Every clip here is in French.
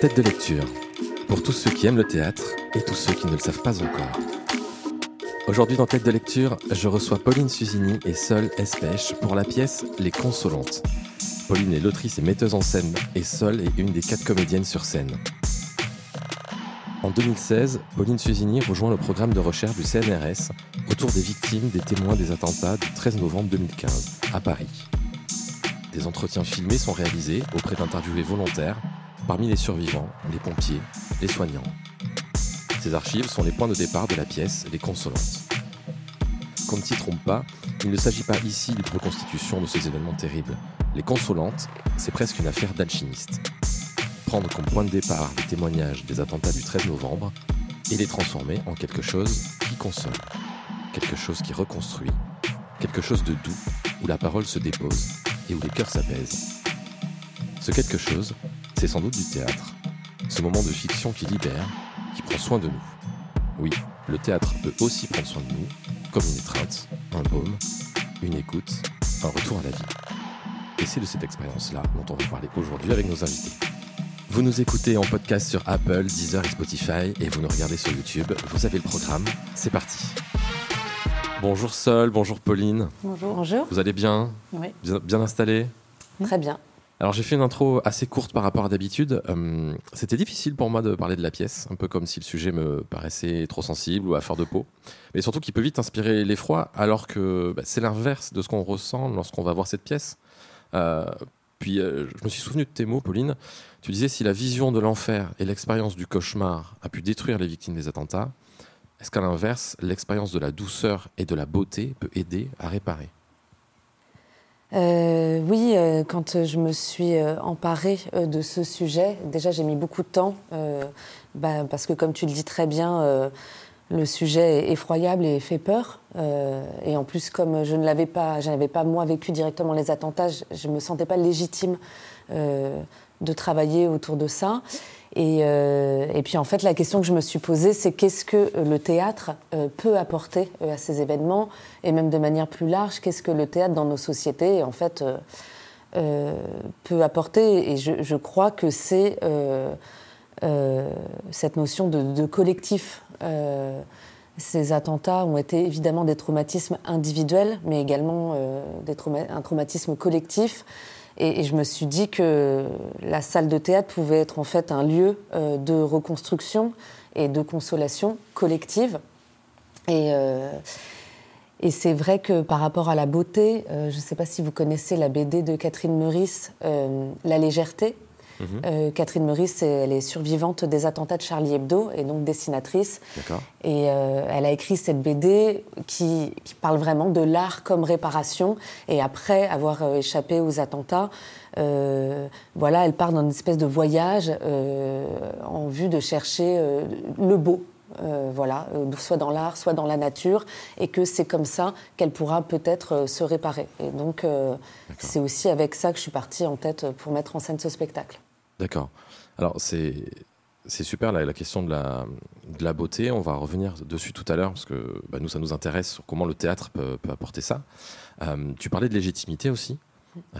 Tête de lecture. Pour tous ceux qui aiment le théâtre et tous ceux qui ne le savent pas encore. Aujourd'hui dans Tête de lecture, je reçois Pauline Susini et Sol Espèche pour la pièce Les Consolantes. Pauline est l'autrice et metteuse en scène et Sol est une des quatre comédiennes sur scène. En 2016, Pauline Susini rejoint le programme de recherche du CNRS autour des victimes des témoins des attentats du 13 novembre 2015 à Paris. Des entretiens filmés sont réalisés auprès d'interviewés volontaires parmi les survivants, les pompiers, les soignants. Ces archives sont les points de départ de la pièce Les Consolantes. Qu'on ne s'y trompe pas, il ne s'agit pas ici d'une reconstitution de ces événements terribles. Les Consolantes, c'est presque une affaire d'alchimiste prendre comme point de départ les témoignages des attentats du 13 novembre et les transformer en quelque chose qui console, quelque chose qui reconstruit, quelque chose de doux où la parole se dépose et où les cœurs s'apaisent. Ce quelque chose, c'est sans doute du théâtre, ce moment de fiction qui libère, qui prend soin de nous. Oui, le théâtre peut aussi prendre soin de nous, comme une étreinte, un baume, une écoute, un retour à la vie. Et c'est de cette expérience-là dont on va parler aujourd'hui avec nos invités. Vous nous écoutez en podcast sur Apple, Deezer et Spotify et vous nous regardez sur YouTube. Vous avez le programme. C'est parti. Bonjour Sol, bonjour Pauline. Bonjour. Bonjour. Vous allez bien? Oui. Bien, bien installé Très bien. Alors j'ai fait une intro assez courte par rapport à d'habitude. Euh, C'était difficile pour moi de parler de la pièce, un peu comme si le sujet me paraissait trop sensible ou à fleur de peau. Mais surtout qu'il peut vite inspirer l'effroi, alors que bah, c'est l'inverse de ce qu'on ressent lorsqu'on va voir cette pièce. Euh, puis euh, je me suis souvenu de tes mots, Pauline. Tu disais si la vision de l'enfer et l'expérience du cauchemar a pu détruire les victimes des attentats, est-ce qu'à l'inverse, l'expérience de la douceur et de la beauté peut aider à réparer? Euh, oui, euh, quand je me suis euh, emparée de ce sujet, déjà j'ai mis beaucoup de temps, bah, parce que comme tu le dis très bien, le sujet est effroyable et fait peur. Et en plus, comme je ne l'avais pas, je n'avais pas moi vécu directement les attentats, je ne me sentais pas légitime de travailler autour de ça. Et, euh, et puis en fait, la question que je me suis posée, c'est qu'est-ce que euh, le théâtre euh, peut apporter à ces événements, et même de manière plus large, qu'est-ce que le théâtre dans nos sociétés, en fait, peut apporter? Et je, crois que c'est cette notion de, collectif. Ces attentats ont été évidemment des traumatismes individuels, mais également un traumatisme collectif. Et, je me suis dit que la salle de théâtre pouvait être en fait un lieu euh, de reconstruction et de consolation collective. Et, euh, et c'est vrai que par rapport à la beauté, euh, je ne sais pas si vous connaissez la BD de Catherine Meurice, La légèreté. Euh, Catherine Meurice, elle est survivante des attentats de Charlie Hebdo et donc dessinatrice. Et euh, elle a écrit cette BD qui, qui parle vraiment de l'art comme réparation. Et après avoir euh, échappé aux attentats, voilà, elle part dans une espèce de voyage en vue de chercher le beau. Euh, voilà, euh, soit dans l'art, soit dans la nature, et que c'est comme ça qu'elle pourra peut-être euh, se réparer. Et donc, c'est aussi avec ça que je suis partie en tête pour mettre en scène ce spectacle. D'accord. Alors, c'est. C'est super la, la question de la, de la beauté. On va revenir dessus tout à l'heure parce que bah, nous, ça nous intéresse sur comment le théâtre peut, peut apporter ça. Euh, tu parlais de légitimité aussi.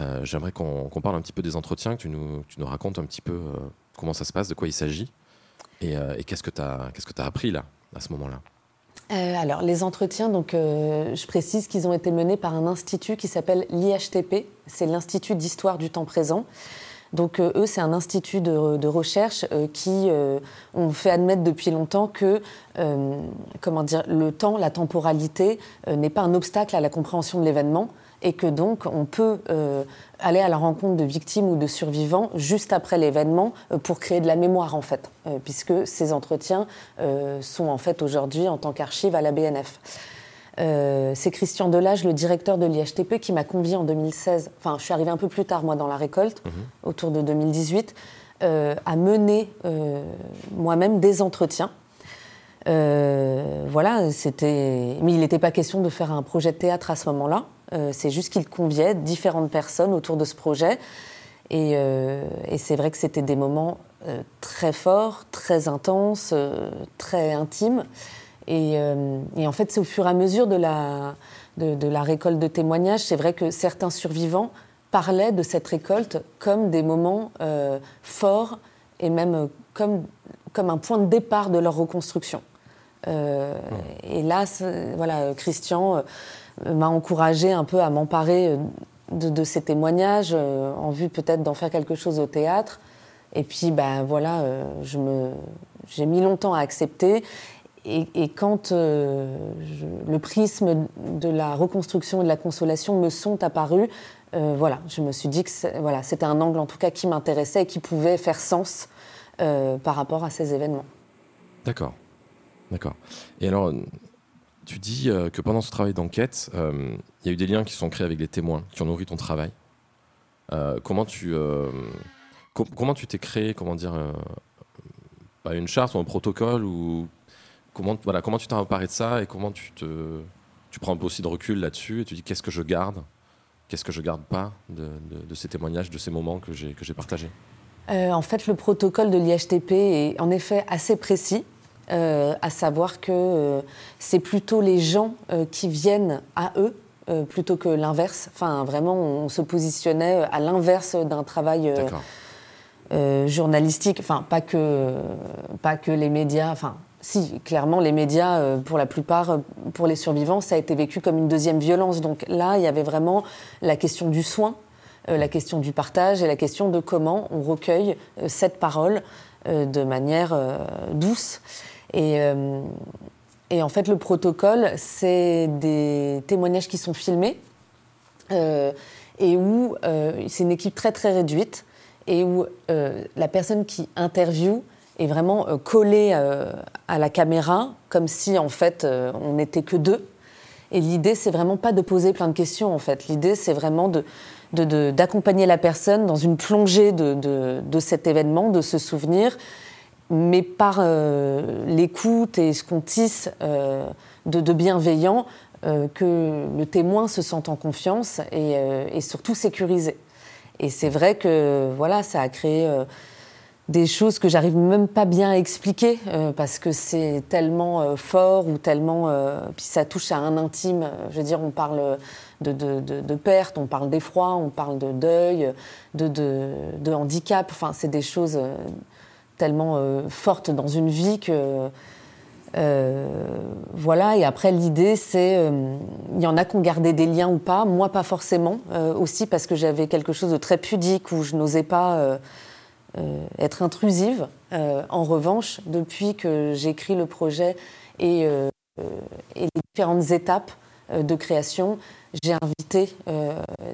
Euh, J'aimerais qu'on qu'on parle un petit peu des entretiens, que tu nous, que tu nous racontes un petit peu euh, comment ça se passe, de quoi il s'agit et, euh, et qu'est-ce que tu as, qu'est-ce que as appris là, à ce moment-là? Euh, alors, les entretiens, donc, euh, je précise qu'ils ont été menés par un institut qui s'appelle l'IHTP, c'est l'Institut d'histoire du temps présent. Donc, eux, c'est un institut de, de recherche qui ont fait admettre depuis longtemps que comment dire, le temps, la temporalité, n'est pas un obstacle à la compréhension de l'événement et que donc on peut euh, aller à la rencontre de victimes ou de survivants juste après l'événement euh, pour créer de la mémoire en fait, euh, puisque ces entretiens sont en fait aujourd'hui en tant qu'archive à la BNF. Euh, c'est Christian Delage, le directeur de l'IHTP, qui m'a convié en 2016, enfin je suis arrivée un peu plus tard moi dans la récolte, autour de 2018, euh, à mener euh, moi-même des entretiens. Voilà, c'était. Mais il n'était pas question de faire un projet de théâtre à ce moment-là. Euh, c'est juste qu'il conviait différentes personnes autour de ce projet. Et, euh, et c'est vrai que c'était des moments euh, très forts, très intenses, euh, très intimes. Et, et en fait, c'est au fur et à mesure de la, de, de la récolte de témoignages, c'est vrai que certains survivants parlaient de cette récolte comme des moments forts et même comme, comme un point de départ de leur reconstruction. Et là, voilà, Christian m'a encouragé un peu à m'emparer de, ces témoignages en vue peut-être d'en faire quelque chose au théâtre. Et puis, ben voilà, j'ai mis longtemps à accepter. Et, quand euh, le prisme de la reconstruction et de la consolation me sont apparus, euh, voilà, je me suis dit que voilà, c'était un angle en tout cas qui m'intéressait et qui pouvait faire sens euh, par rapport à ces événements. D'accord, d'accord. Et alors, tu dis que pendant ce travail d'enquête, il y a eu des liens qui sont créés avec les témoins, qui ont nourri ton travail. comment tu comment tu t'es créé, comment dire, une charte ou un protocole ou comment, voilà, comment tu t'es emparé de ça et comment tu, te, tu prends un peu aussi de recul là-dessus et tu dis qu'est-ce que je garde, qu'est-ce que je garde pas de, ces témoignages, de ces moments que j'ai, que j'ai partagés? Euh, En fait, le protocole de l'IHTP est en effet assez précis. Euh, à savoir que euh, c'est plutôt les gens qui viennent à eux plutôt que l'inverse. Enfin, vraiment, on se positionnait à l'inverse d'un travail journalistique. Enfin, pas que, pas que les médias. Enfin, si, clairement, les médias, euh, pour la plupart, euh, pour les survivants, ça a été vécu comme une deuxième violence. Donc là, il y avait vraiment la question du soin, euh, la question du partage et la question de comment on recueille cette parole de manière douce. Et, et, en fait, le protocole, c'est des témoignages qui sont filmés et où c'est une équipe très très réduite et où la personne qui interviewe est vraiment euh, collé euh, à la caméra, comme si en fait euh, on n'était que deux. Et l'idée, c'est vraiment pas de poser plein de questions en fait. L'idée, c'est vraiment d'accompagner la personne dans une plongée de, de, cet événement, de ce souvenir, mais par l'écoute et ce qu'on tisse de, bienveillant, que le témoin se sente en confiance et, surtout sécurisé. Et c'est vrai que voilà, ça a créé des choses que j'arrive même pas bien à expliquer euh, parce que c'est tellement euh, fort ou tellement euh, puis ça touche à un intime je veux dire on parle de, de, de, perte on parle d'effroi on parle de deuil de, de handicap enfin c'est des choses tellement fortes dans une vie que voilà et après l'idée c'est il y en a qui ont gardé des liens ou pas moi pas forcément aussi parce que j'avais quelque chose de très pudique où je n'osais pas euh, être intrusive. Euh, en revanche, depuis que j'écris le projet et, euh, et, les différentes étapes de création, j'ai invité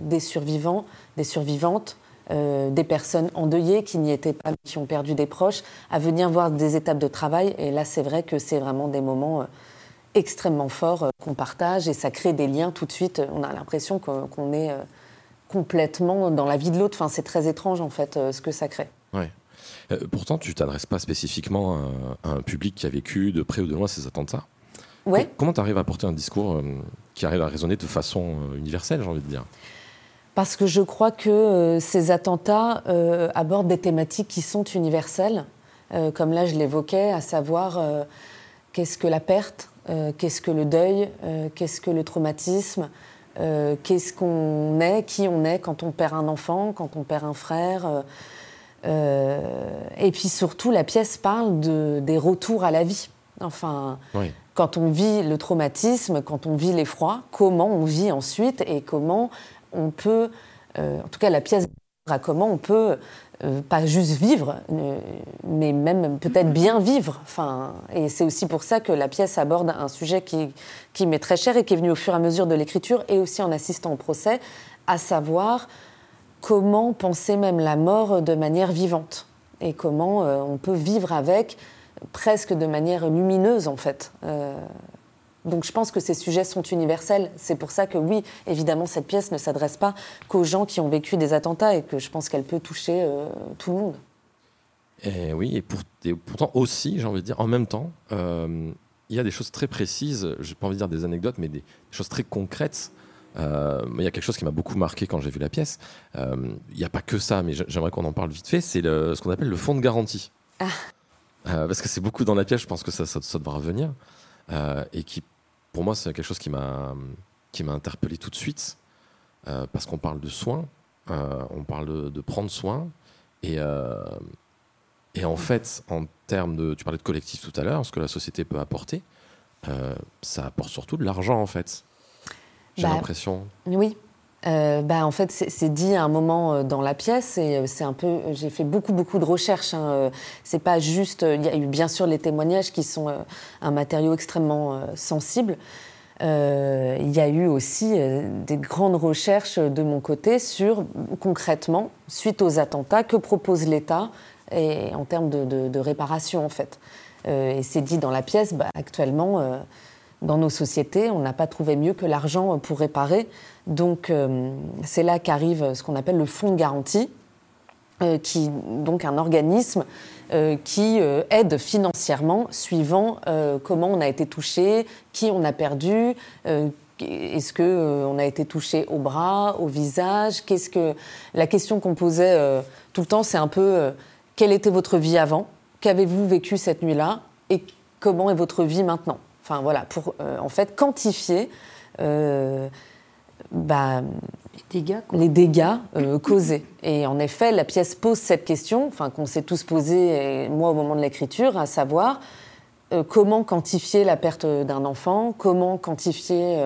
des survivants, des survivantes, des personnes endeuillées qui n'y étaient pas, qui ont perdu des proches, à venir voir des étapes de travail. Et là, c'est vrai que c'est vraiment des moments extrêmement forts qu'on partage et ça crée des liens tout de suite. On a l'impression qu'on est complètement dans la vie de l'autre. Enfin, c'est très étrange en fait ce que ça crée. Ouais. Euh, pourtant, tu t'adresses pas spécifiquement à, un public qui a vécu de près ou de loin ces attentats. Ouais. comment tu arrives à porter un discours euh, qui arrive à résonner de façon euh, universelle, j'ai envie de dire? Parce que je crois que ces attentats abordent des thématiques qui sont universelles, comme là je l'évoquais, à savoir qu'est-ce que la perte, qu'est-ce que le deuil, qu'est-ce que le traumatisme, qu'est-ce qu'on est, qui on est quand on perd un enfant, quand on perd un frère. Euh, et puis surtout, la pièce parle de, des retours à la vie. Enfin, quand on vit le traumatisme, quand on vit l'effroi, comment on vit ensuite et comment on peut, euh, en tout cas la pièce à comment on peut euh, pas juste vivre, mais même peut-être bien vivre. Enfin, et c'est aussi pour ça que la pièce aborde un sujet qui, qui m'est très cher et qui est venu au fur et à mesure de l'écriture et aussi en assistant au procès, à savoir comment penser même la mort de manière vivante et comment euh, on peut vivre avec presque de manière lumineuse en fait. Euh, donc je pense que ces sujets sont universels. C'est pour ça que oui, évidemment, cette pièce ne s'adresse pas qu'aux gens qui ont vécu des attentats et que je pense qu'elle peut toucher euh, tout le monde. Et oui, et, pourtant aussi, j'ai envie de dire, en même temps, il y a des choses très précises, je n'ai pas envie de dire des anecdotes, mais des choses très concrètes euh, il y a quelque chose qui m'a beaucoup marqué quand j'ai vu la pièce. Euh, il n'y a pas que ça, mais j'aimerais qu'on en parle vite fait. C'est ce qu'on appelle le fonds de garantie. Ah. Euh, parce que c'est beaucoup dans la pièce, je pense que ça, ça, devra revenir. Et qui, pour moi, c'est quelque chose qui m'a interpellé tout de suite. parce qu'on parle de soins, on parle de, prendre soin. Et, et en fait, en termes de, tu parlais de collectif tout à l'heure, ce que la société peut apporter, euh, ça apporte surtout de l'argent en fait. J'ai bah, l'impression. Oui. Euh, bah, en fait, c'est dit à un moment euh, dans la pièce et c'est un peu. J'ai fait beaucoup beaucoup de recherches. Hein. C'est pas juste. Il y a eu bien sûr les témoignages qui sont un matériau extrêmement sensible. il y a eu aussi des grandes recherches de mon côté sur concrètement, suite aux attentats, que propose l'État et en termes de, réparation en fait. Euh, et c'est dit dans la pièce, bah, actuellement, euh, dans nos sociétés, on n'a pas trouvé mieux que l'argent pour réparer. Donc euh, c'est là qu'arrive ce qu'on appelle le fonds de garantie, qui donc un organisme qui aide financièrement suivant comment on a été touché, qui on a perdu, est-ce que on a été touché au bras, au visage Qu'est-ce que la question qu'on posait tout le temps, c'est un peu quelle était votre vie avant? Qu'avez-vous vécu cette nuit-là? Et comment est votre vie maintenant? Enfin voilà, pour euh, en fait quantifier euh, bah, les dégâts, les dégâts euh, causés. Et en effet, la pièce pose cette question, enfin qu'on s'est tous posé, moi au moment de l'écriture, à savoir comment quantifier la perte d'un enfant, comment quantifier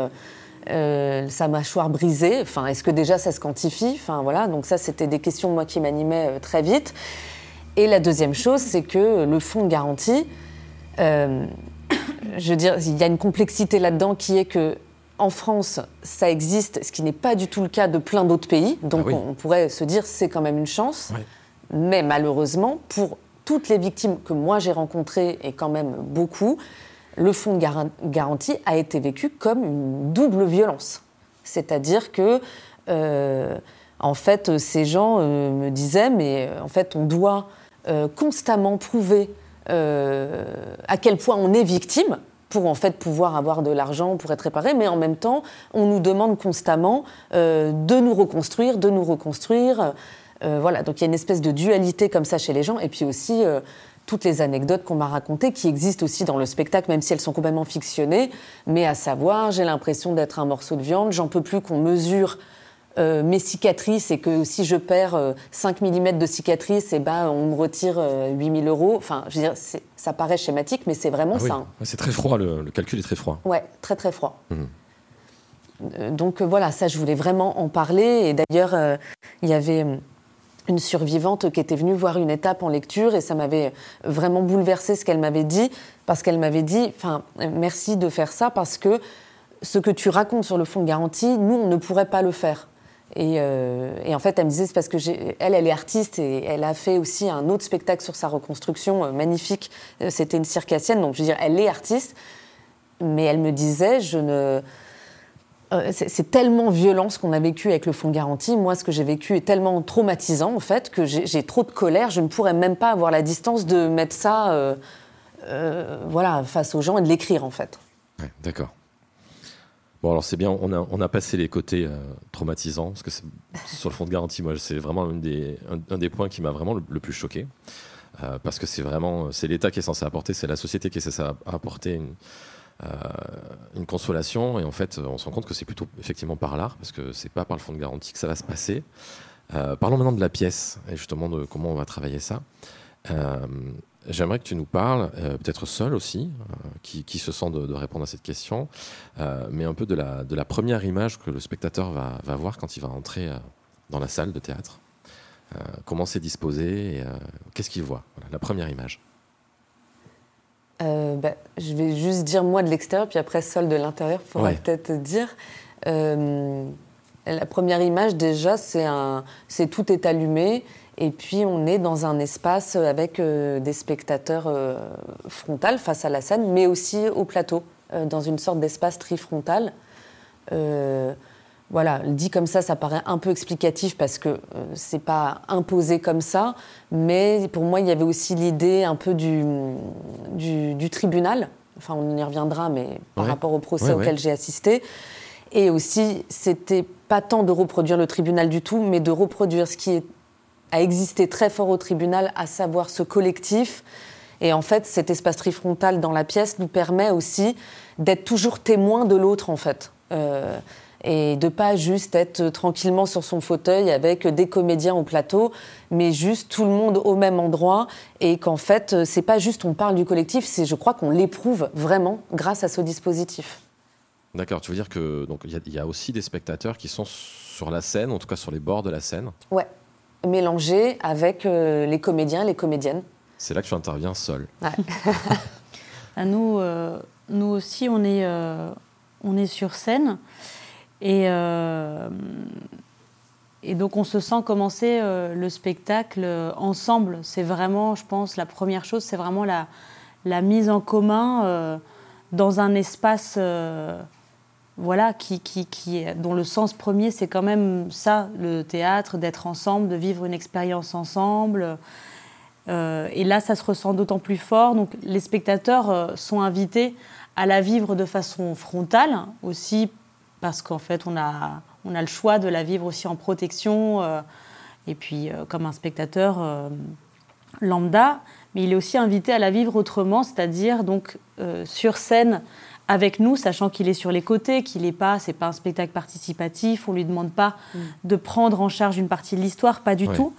sa mâchoire brisée. Enfin, est-ce que déjà ça se quantifie Enfin voilà, donc ça c'était des questions moi qui m'animaient très vite. Et la deuxième chose, c'est que le fonds de garantie, je veux dire, il y a une complexité là-dedans qui est que en France, ça existe, ce qui n'est pas du tout le cas de plein d'autres pays. Donc ah on, pourrait se dire c'est quand même une chance. Mais malheureusement, pour toutes les victimes que moi j'ai rencontrées, et quand même beaucoup, le fonds de garantie a été vécu comme une double violence. C'est-à-dire que, euh, en fait, ces gens euh, me disaient, mais en fait, on doit euh, constamment prouver euh, à quel point on est victime pour en fait pouvoir avoir de l'argent pour être réparé, mais en même temps, on nous demande constamment euh, de nous reconstruire, de nous reconstruire. voilà, donc il y a une espèce de dualité comme ça chez les gens, et puis aussi toutes les anecdotes qu'on m'a racontées, qui existent aussi dans le spectacle, même si elles sont complètement fictionnées, mais à savoir, j'ai l'impression d'être un morceau de viande, j'en peux plus qu'on mesure euh, mes cicatrices et que si je perds 5 euh, mm de cicatrices, et eh ben, on me retire 8000 euh, euros. Enfin, je veux dire, ça paraît schématique, mais c'est vraiment ah ça. Hein. C'est très froid, le, calcul est très froid. Ouais, très très froid. Mmh. Donc voilà, ça, je voulais vraiment en parler. Et d'ailleurs, il y avait une survivante qui était venue voir une étape en lecture et ça m'avait vraiment bouleversé ce qu'elle m'avait dit parce qu'elle m'avait dit, enfin, merci de faire ça parce que ce que tu racontes sur le fonds de garantie, nous, on ne pourrait pas le faire. Euh, et, en fait, elle me disait, c'est parce que elle, elle est artiste et elle a fait aussi un autre spectacle sur sa reconstruction euh, magnifique. Euh, c'était une circassienne, donc je veux dire, elle est artiste. Mais elle me disait, je ne. c'est tellement violent ce qu'on a vécu avec le fonds de garantie. Moi, ce que j'ai vécu est tellement traumatisant, en fait, que j'ai trop de colère. Je ne pourrais même pas avoir la distance de mettre ça voilà, face aux gens et de l'écrire, en fait. Ouais, D'accord. Bon, alors c'est bien, on a, on a passé les côtés euh, traumatisants, parce que sur le fond de garantie, moi, c'est vraiment un des, un, des points qui m'a vraiment le, plus choqué. Euh, parce que c'est vraiment, c'est l'État qui est censé apporter, c'est la société qui est censée apporter une, euh, une, consolation. Et en fait, on se rend compte que c'est plutôt effectivement par l'art, parce que c'est pas par le fonds de garantie que ça va se passer. parlons maintenant de la pièce, et justement de comment on va travailler ça. J'aimerais que tu nous parles, euh, peut-être seul aussi, euh, qui, se sent de, répondre à cette question, euh, mais un peu de la, de la première image que le spectateur va, va voir quand il va entrer dans la salle de théâtre. comment c'est disposé et qu'est-ce qu'il voit? La première image. Bah, je vais juste dire moi de l'extérieur, puis après seul de l'intérieur, pour peut-être dire. la première image, déjà, c'est tout est allumé et puis on est dans un espace avec euh, des spectateurs euh, frontal face à la scène, mais aussi au plateau, euh, dans une sorte d'espace trifrontal. voilà, dit comme ça, ça paraît un peu explicatif parce que c'est pas imposé comme ça, mais pour moi il y avait aussi l'idée un peu du, du, tribunal. Enfin, on y reviendra, mais par rapport au procès auquel j'ai assisté. Et aussi, c'était pas tant de reproduire le tribunal du tout, mais de reproduire ce qui est a existé très fort au tribunal, à savoir ce collectif. Et en fait, cet espace trifrontal dans la pièce nous permet aussi d'être toujours témoin de l'autre, en fait. Euh, et de pas juste être tranquillement sur son fauteuil avec des comédiens au plateau, mais juste tout le monde au même endroit et qu'en fait c'est pas juste on parle du collectif, c'est je crois qu'on l'éprouve vraiment grâce à ce dispositif. D'accord, tu veux dire que donc il y, a aussi des spectateurs qui sont sur la scène, en tout cas sur les bords de la scène? Ouais, mélangés avec euh, les comédiens, les comédiennes. C'est là que tu interviens seul. Ouais. à nous, euh, nous aussi, on est, euh, on est sur scène. Et, euh, et donc on se sent commencer euh, le spectacle ensemble. C'est vraiment, je pense, la première chose, c'est vraiment la, la, mise en commun euh, dans un espace voilà, qui, qui, qui, dont le sens premier, c'est quand même ça, le théâtre, d'être ensemble, de vivre une expérience ensemble. et là, ça se ressent d'autant plus fort. Donc les spectateurs sont invités à la vivre de façon frontale, aussi parce qu'en fait, on a, on a le choix de la vivre aussi en protection, euh, et puis euh, comme un spectateur euh, lambda, mais il est aussi invité à la vivre autrement, c'est-à-dire donc sur scène avec nous, sachant qu'il est sur les côtés, qu'il n'est pas, c'est pas un spectacle participatif, on lui demande pas mm. de prendre en charge une partie de l'histoire, pas du tout.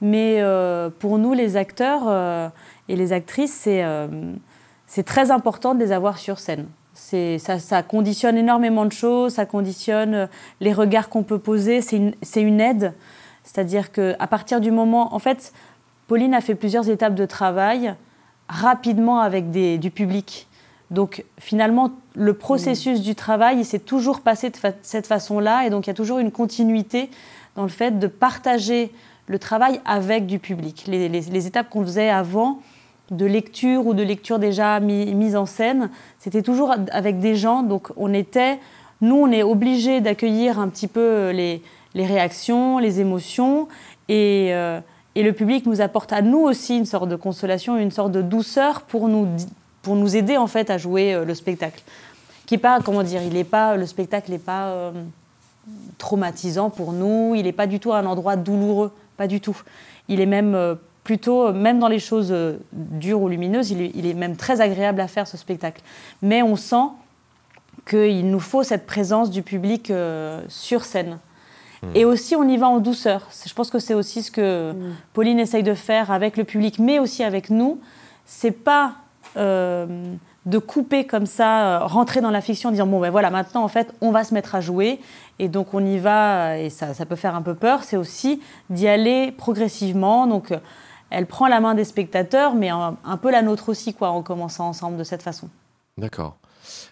Mais pour nous, les acteurs et les actrices, c'est c'est très important de les avoir sur scène. Ça, ça, conditionne énormément de choses, ça conditionne euh, les regards qu'on peut poser, c'est une, une, aide. C'est-à-dire qu'à partir du moment... En fait, Pauline a fait plusieurs étapes de travail rapidement avec des, du public. Donc finalement, le processus du travail, il s'est toujours passé de cette façon-là, et donc il y a toujours une continuité dans le fait de partager le travail avec du public. Les, les étapes qu'on faisait avant, de lecture ou de lecture déjà mise en scène. C'était toujours avec des gens, donc on était, nous, on est obligés d'accueillir un petit peu euh, les, réactions, les émotions, euh, et, le public nous apporte à nous aussi une sorte de consolation, une sorte de douceur pour nous, pour nous aider en fait à jouer euh, le spectacle. Qui est pas, comment dire, il est pas, le spectacle n'est pas traumatisant pour nous, il n'est pas du tout un endroit douloureux, pas du tout. Il est même plutôt, même dans les choses euh, dures ou lumineuses, il est, même très agréable à faire ce spectacle. Mais on sent qu'il nous faut cette présence du public euh, sur scène. Hmm. Et aussi, on y va en douceur. Je pense que c'est aussi ce que hmm. Pauline essaye de faire avec le public, mais aussi avec nous. C'est pas euh, de couper comme ça, rentrer dans la fiction en disant bon ben voilà maintenant en fait on va se mettre à jouer et donc on y va et ça, ça peut faire un peu peur. C'est aussi d'y aller progressivement. Donc elle prend la main des spectateurs, mais un, peu la nôtre aussi, quoi, en commençant ensemble de cette façon. D'accord.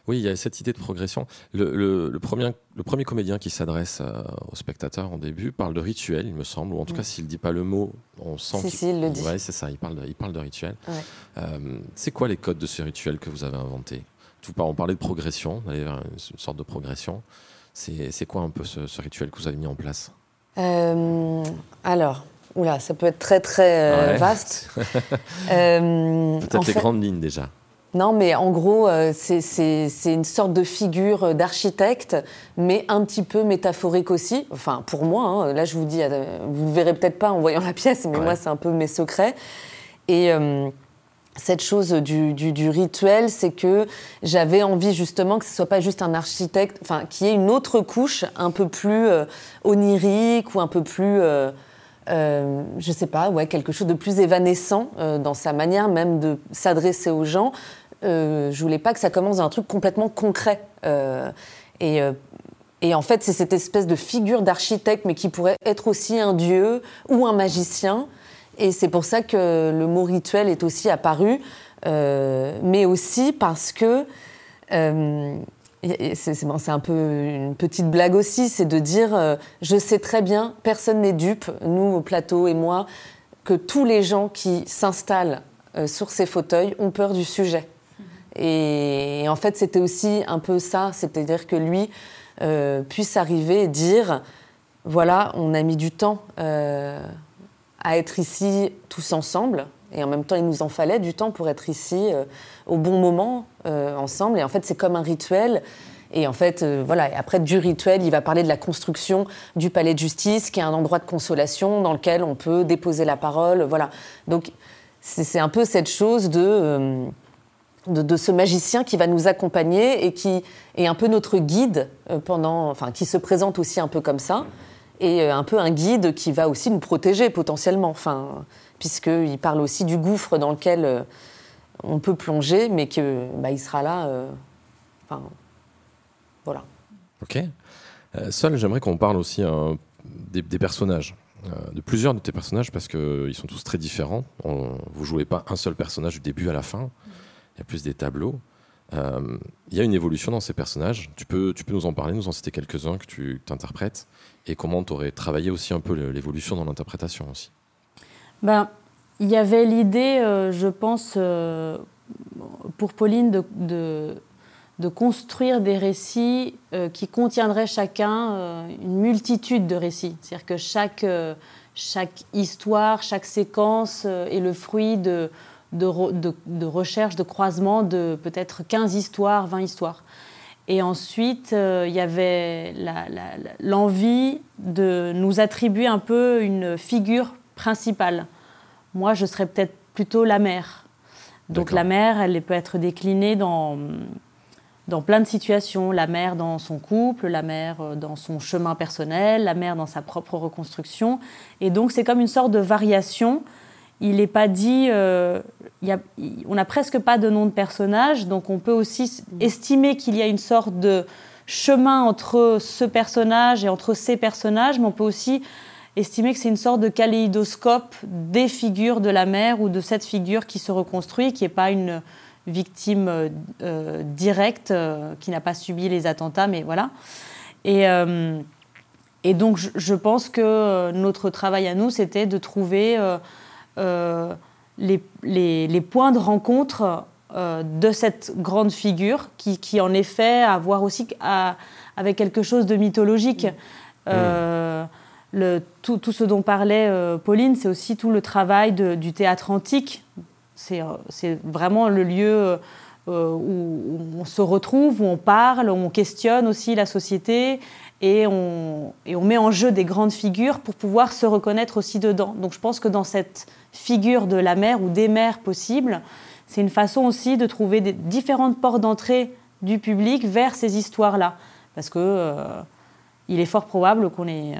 Oui, il y a cette idée de progression. Le, premier, le premier, comédien qui s'adresse euh, aux spectateurs en début parle de rituel, il me semble, ou en tout cas, s'il ne dit pas le mot, on sent qu'il... Si, il le dit. Oui, c'est ça, il parle de, il parle de rituel. Euh, c'est quoi les codes de ce rituel que vous avez inventé On parlait de progression, d'aller vers une, sorte de progression. C'est quoi un peu ce, ce, rituel que vous avez mis en place? Euh, Alors, Oula, ça peut être très très euh, vaste. Peut-être les grandes lignes déjà. Non, mais en gros, euh, c'est une sorte de figure d'architecte, mais un petit peu métaphorique aussi. Enfin, pour moi, hein, là je vous dis, euh, vous ne verrez peut-être pas en voyant la pièce, mais moi c'est un peu mes secrets. Et cette chose du, du, du rituel, c'est que j'avais envie justement que ce soit pas juste un architecte, enfin, qu'il y ait une autre couche un peu plus onirique ou un peu plus euh, je sais pas, ouais, quelque chose de plus évanescent euh, dans sa manière même de s'adresser aux gens. Euh, je voulais pas que ça commence dans un truc complètement concret. Euh, et, et, en fait, c'est cette espèce de figure d'architecte, mais qui pourrait être aussi un dieu ou un magicien. Et c'est pour ça que le mot rituel est aussi apparu, mais aussi parce que c'est un peu une petite blague aussi, c'est de dire euh, je sais très bien, personne n'est dupe, nous au plateau et moi, que tous les gens qui s'installent euh, sur ces fauteuils ont peur du sujet. Et, en fait, c'était aussi un peu ça, c'est-à-dire que lui euh, puisse arriver et dire voilà, on a mis du temps à être ici tous ensemble, et en même temps, il nous en fallait du temps pour être ici euh, au bon moment euh, ensemble. Et en fait, c'est comme un rituel. Et en fait, euh, voilà. Après, du rituel, il va parler de la construction du palais de justice, qui est un endroit de consolation dans lequel on peut déposer la parole. Voilà. Donc, c'est un peu cette chose de de, ce magicien qui va nous accompagner et qui est un peu notre guide pendant, enfin, qui se présente aussi un peu comme ça, et un peu un guide qui va aussi nous protéger potentiellement, enfin, puisqu'il parle aussi du gouffre dans lequel on peut plonger, mais que bah, sera là. enfin, voilà. Ok. Seul, j'aimerais qu'on parle aussi des, des personnages. Euh, de plusieurs de tes personnages parce qu'ils sont tous très différents. On, vous jouez pas un seul personnage du début à la fin. Il y a plus des tableaux. Euh, il y a une évolution dans ces personnages. Tu peux, tu peux nous en parler, nous en citer quelques-uns que tu t'interprètes et comment tu aurais travaillé aussi un peu l'évolution dans l'interprétation aussi. Ben, il y avait l'idée, euh, je pense, pour Pauline de de construire des récits euh, qui contiendraient chacun euh, une multitude de récits. C'est-à-dire que chaque, euh, chaque histoire, chaque séquence est le fruit de, de, de, recherche, de croisement de peut-être 15 histoires, 20 histoires. Et ensuite, il y avait l'envie de nous attribuer un peu une figure principale. Moi, je serais peut-être plutôt la mère. Donc la mère, elle peut être déclinée dans dans plein de situations. La mère dans son couple, la mère euh, dans son chemin personnel, la mère dans sa propre reconstruction. Et donc c'est comme une sorte de variation. Il n'est pas dit, euh, y a, on n'a presque pas de nom de personnage, donc on peut aussi estimer qu'il y a une sorte de chemin entre ce personnage et entre ces personnages, mais on peut aussi estimer que c'est une sorte de kaléidoscope des figures de la mère ou de cette figure qui se reconstruit, qui n'est pas une, victime euh, euh, directe euh, qui n'a pas subi les attentats, mais voilà. Et, et donc, je, pense que notre travail à nous, c'était de trouver les, les, points de rencontre de cette grande figure qui, qui, en effet, a à voir aussi avec quelque chose de mythologique. Mmh. Tout, ce dont parlait Pauline, c'est aussi tout le travail du théâtre antique euh, c'est vraiment le lieu euh, où on se retrouve, où on parle, où on questionne aussi la société et on, et on, met en jeu des grandes figures pour pouvoir se reconnaître aussi dedans. Donc je pense que dans cette figure de la mère ou des mères possibles, c'est une façon aussi de trouver des différentes portes d'entrée du public vers ces histoires-là. Parce que euh, il est fort probable qu'on ait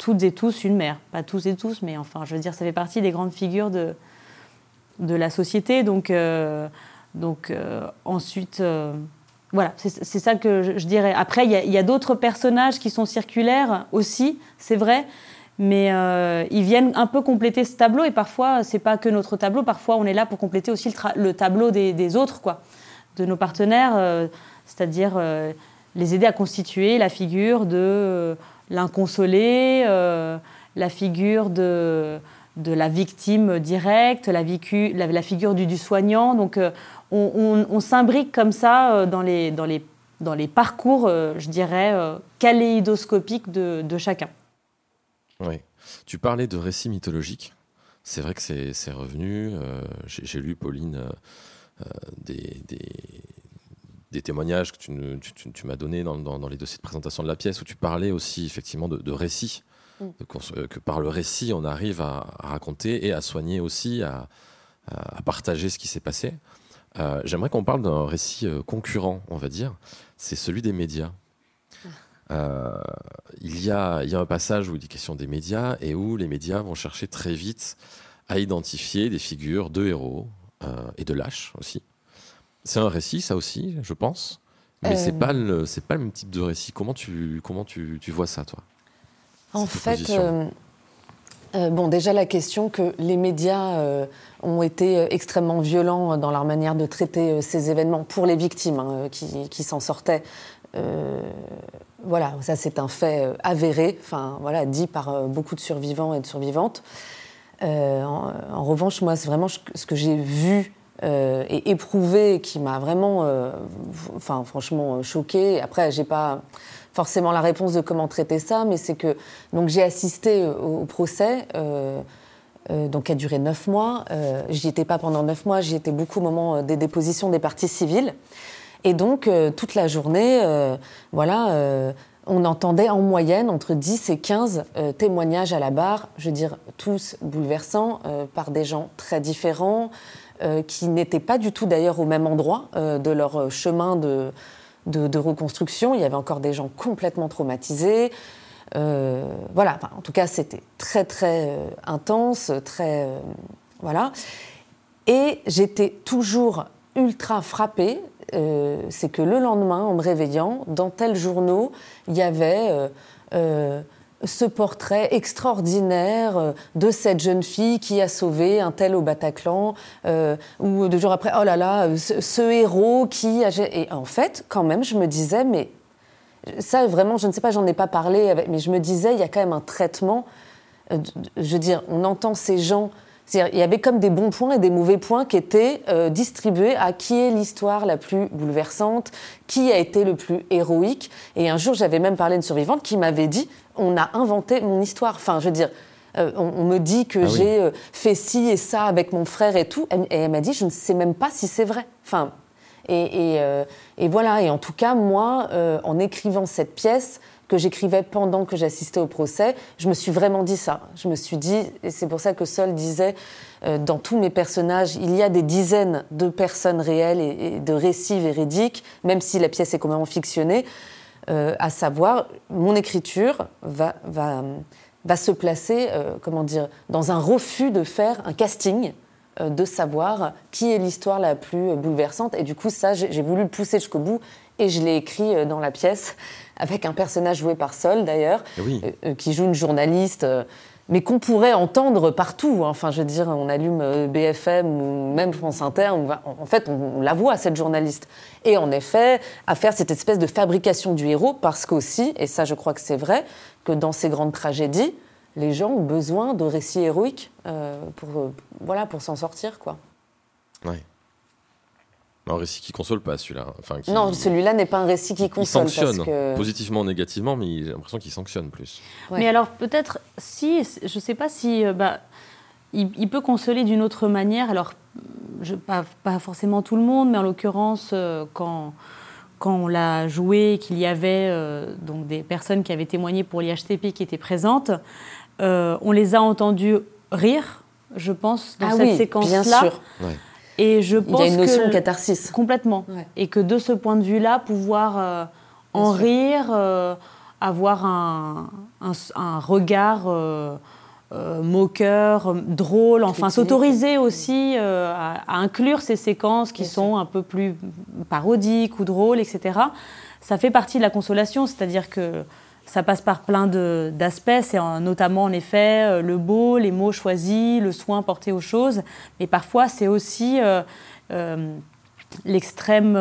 toutes et tous une mère. Pas tous et tous, mais enfin, je veux dire, ça fait partie des grandes figures de, de la société. Donc, euh, donc euh, ensuite, euh, voilà, c'est ça que je, dirais. Après, il y a, d'autres personnages qui sont circulaires aussi, c'est vrai, mais ils viennent un peu compléter ce tableau. Et parfois, c'est pas que notre tableau. Parfois, on est là pour compléter aussi le, tableau des, autres, quoi, de nos partenaires, c'est-à-dire les aider à constituer la figure de l'inconsolé, la figure de de la victime directe, la, la, figure du, soignant. Donc euh, on, s'imbrique comme ça euh, dans, les, dans, les, dans les parcours, euh, je dirais, kaléidoscopiques de, chacun. Oui. Tu parlais de récits mythologiques. C'est vrai que c'est revenu. J'ai lu, Pauline, des, des, témoignages que tu, tu, m'as donnés dans, dans, les dossiers de présentation de la pièce, où tu parlais aussi effectivement de, de récits euh, que par le récit, on arrive à, raconter et à soigner aussi, à, partager ce qui s'est passé. Euh, j'aimerais qu'on parle d'un récit euh, concurrent, on va dire. C'est celui des médias. il, y a, il y a un passage où il est question des médias et où les médias vont chercher très vite à identifier des figures de héros et de lâches aussi. C'est un récit, ça aussi, je pense. Mais c'est pas le c'est pas le même type de récit. Comment tu comment tu, tu vois ça, toi? En fait, euh, euh, bon, déjà la question que les médias euh, ont été extrêmement violents dans leur manière de traiter ces événements pour les victimes hein, qui, s'en sortaient. voilà, ça c'est un fait avéré, enfin voilà, dit par beaucoup de survivants et de survivantes. En, en, revanche, moi, c'est vraiment ce que j'ai vu et éprouvé qui m'a vraiment, enfin franchement choqué. Après, j'ai pas forcément la réponse de comment traiter ça, mais c'est que donc j'ai assisté au, procès. Euh, euh, donc qui a duré neuf mois. Euh, j'y étais pas pendant neuf mois, j'y étais beaucoup au moment des dépositions des parties civiles. Et donc toute la journée, voilà, on entendait en moyenne entre 10 et 15 euh, témoignages à la barre, je veux dire tous bouleversants, euh, par des gens très différents, euh, qui n'étaient pas du tout d'ailleurs au même endroit de leur chemin de, de, reconstruction. Il y avait encore des gens complètement traumatisés. voilà, en tout cas, c'était très très intense, très voilà. Et j'étais toujours ultra frappée euh, c'est que le lendemain, en me réveillant, dans tel journaux, il y avait euh, euh, ce portrait extraordinaire de cette jeune fille qui a sauvé un tel au Bataclan, ou deux jours après, oh là là, ce, héros qui a... Et en fait, quand même, je me disais, mais ça, vraiment, je ne sais pas, j'en ai pas parlé, mais je me disais, il y a quand même un traitement. je veux dire, on entend ces gens il y avait comme des bons points et des mauvais points qui étaient euh, distribués à qui est l'histoire la plus bouleversante, qui a été le plus héroïque. Et un jour, j'avais même parlé à une survivante qui m'avait dit on a inventé mon histoire. Enfin, je veux dire, euh, on, me dit que ah j'ai euh, fait ci et ça avec mon frère et tout. Et, elle m'a dit je ne sais même pas si c'est vrai. Enfin, et, et, voilà. Et en tout cas, moi, en écrivant cette pièce, que j'écrivais pendant que j'assistais au procès, je me suis vraiment dit ça. Je me suis dit, et c'est pour ça que Sol disait, euh, dans tous mes personnages, il y a des dizaines de personnes réelles et, de récits véridiques, même si la pièce est complètement fictionnée, euh, à savoir, mon écriture va, se placer, euh, comment dire, dans un refus de faire un casting de savoir qui est l'histoire la plus bouleversante. Et du coup, ça, j'ai voulu le pousser jusqu'au bout et je l'ai écrit dans la pièce avec un personnage joué par Sol d'ailleurs, eh euh, euh, qui joue une journaliste, euh, mais qu'on pourrait entendre partout. Hein. Enfin, je veux dire, on allume BFM ou même France Inter, en fait, on, la voit cette journaliste. Et en effet, à faire cette espèce de fabrication du héros, parce qu'aussi, et ça, je crois que c'est vrai, que dans ces grandes tragédies, les gens ont besoin de récits héroïques pour, voilà, pour s'en sortir, quoi. Ouais. Un récit qui console pas, celui-là. Enfin, Non, celui-là n'est pas un récit qui console. Il sanctionne, positivement ou négativement, mais j'ai l'impression qu'il sanctionne plus. Mais alors, peut-être, si, je ne sais pas si. Euh, bah, il, peut consoler d'une autre manière. Alors, je, pas, pas, forcément tout le monde, mais en l'occurrence, euh, quand, quand on l'a joué, qu'il y avait euh, donc des personnes qui avaient témoigné pour l'IHTP qui étaient présentes, on les a entendues rire, je pense, dans ah cette séquence-là. Bien sûr. Et je pense Il y a une notion de catharsis. Complètement. Et que de ce point de vue-là, pouvoir euh, en rire, euh, avoir un, un, regard euh, moqueur, drôle, enfin s'autoriser aussi à, inclure ces séquences qui sont un peu plus parodiques ou drôles, etc. Ça fait partie de la consolation, c'est-à-dire que ça passe par plein d'aspects, c'est notamment en effet euh, le beau, les mots choisis, le soin porté aux choses, mais parfois c'est aussi euh, euh, l'extrême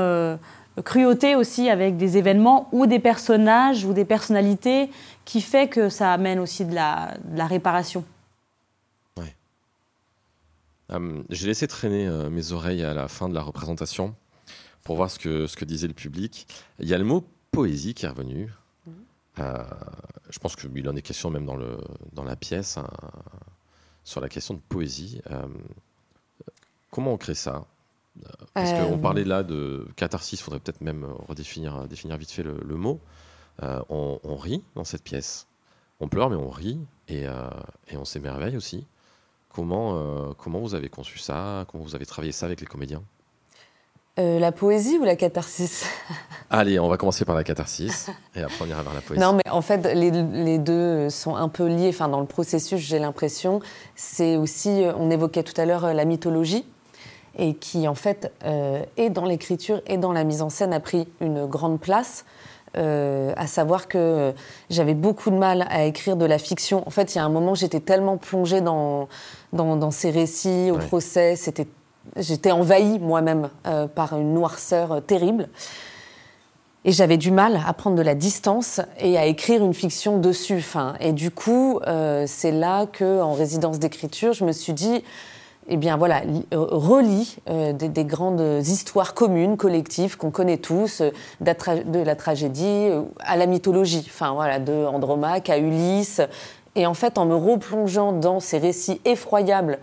cruauté aussi avec des événements ou des personnages ou des personnalités qui fait que ça amène aussi de la, réparation. Ouais. J'ai laissé traîner mes oreilles à la fin de la représentation pour voir ce que, ce que disait le public. Il y a le mot poésie qui est revenu. Euh, je pense qu'il en est question même dans, le, dans la pièce, hein, sur la question de poésie. Euh, comment on crée ça? Parce qu'on euh, parlait là de catharsis, il faudrait peut-être même redéfinir définir vite fait le, mot. On, rit dans cette pièce. On pleure, mais on rit et, et on s'émerveille aussi. Comment, comment vous avez conçu ça? Comment vous avez travaillé ça avec les comédiens? Euh, la poésie ou la catharsis Allez, on va commencer par la catharsis et après on ira vers la poésie. Non, mais en fait, les, deux sont un peu liés. Enfin, dans le processus, j'ai l'impression. C'est aussi, euh, on évoquait tout à l'heure euh, la mythologie et qui, en fait, est dans l'écriture et dans la mise en scène a pris une grande place. à savoir que j'avais beaucoup de mal à écrire de la fiction. En fait, il y a un moment, j'étais tellement plongée dans, dans, ces récits, au procès, c'était J'étais envahie moi-même euh, par une noirceur euh, terrible. Et j'avais du mal à prendre de la distance et à écrire une fiction dessus. Enfin, et du coup, euh, c'est là que, en résidence d'écriture, je me suis dit, eh bien voilà, relis des, grandes histoires communes, collectives, qu'on connaît tous, de la tragédie à la mythologie. Enfin voilà, de Andromaque à Ulysse. Et en fait, en me replongeant dans ces récits effroyables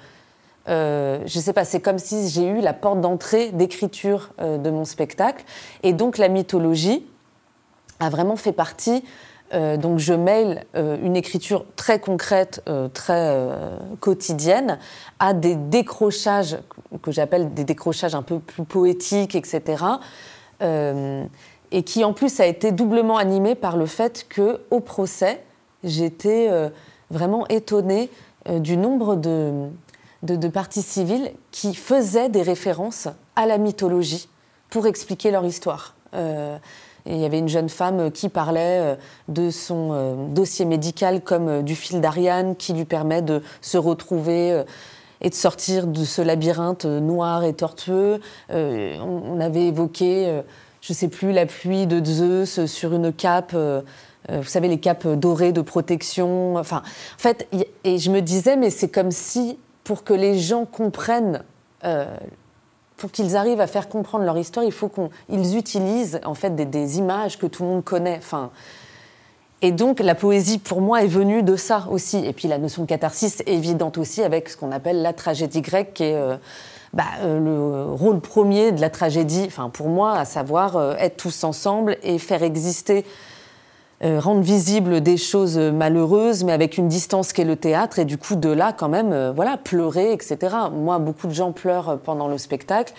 euh, je sais pas, c'est comme si j'ai eu la porte d'entrée d'écriture euh, de mon spectacle. Et donc la mythologie, a vraiment fait partie. donc je mêle une écriture très concrète, très quotidienne, à des décrochages que j'appelle des décrochages un peu plus poétiques, etc. et qui en plus a été doublement animé par le fait que au procès, j'étais vraiment étonnée du nombre de, de, parties civiles qui faisaient des références à la mythologie pour expliquer leur histoire. Euh, il y avait une jeune femme qui parlait euh, de son euh, dossier médical comme du fil d'Ariane qui lui permet de se retrouver et de sortir de ce labyrinthe noir et tortueux. on, avait évoqué, je ne sais plus, la pluie de Zeus sur une cape. vous savez, les capes dorées de protection. Enfin, en fait, et je me disais, mais c'est comme si pour que les gens comprennent, euh, pour qu'ils arrivent à faire comprendre leur histoire, il faut qu'ils utilisent en fait des, images que tout le monde connaît. Enfin, et donc la poésie, pour moi, est venue de ça aussi. Et puis la notion de catharsis est évidente aussi avec ce qu'on appelle la tragédie grecque, qui est euh, bah, euh, le rôle premier de la tragédie, enfin pour moi, à savoir être tous ensemble et faire exister euh, rendre visible des choses malheureuses, mais avec une distance qu'est le théâtre, et du coup de là quand même, euh, voilà, pleurer, etc. Moi, beaucoup de gens pleurent pendant le spectacle,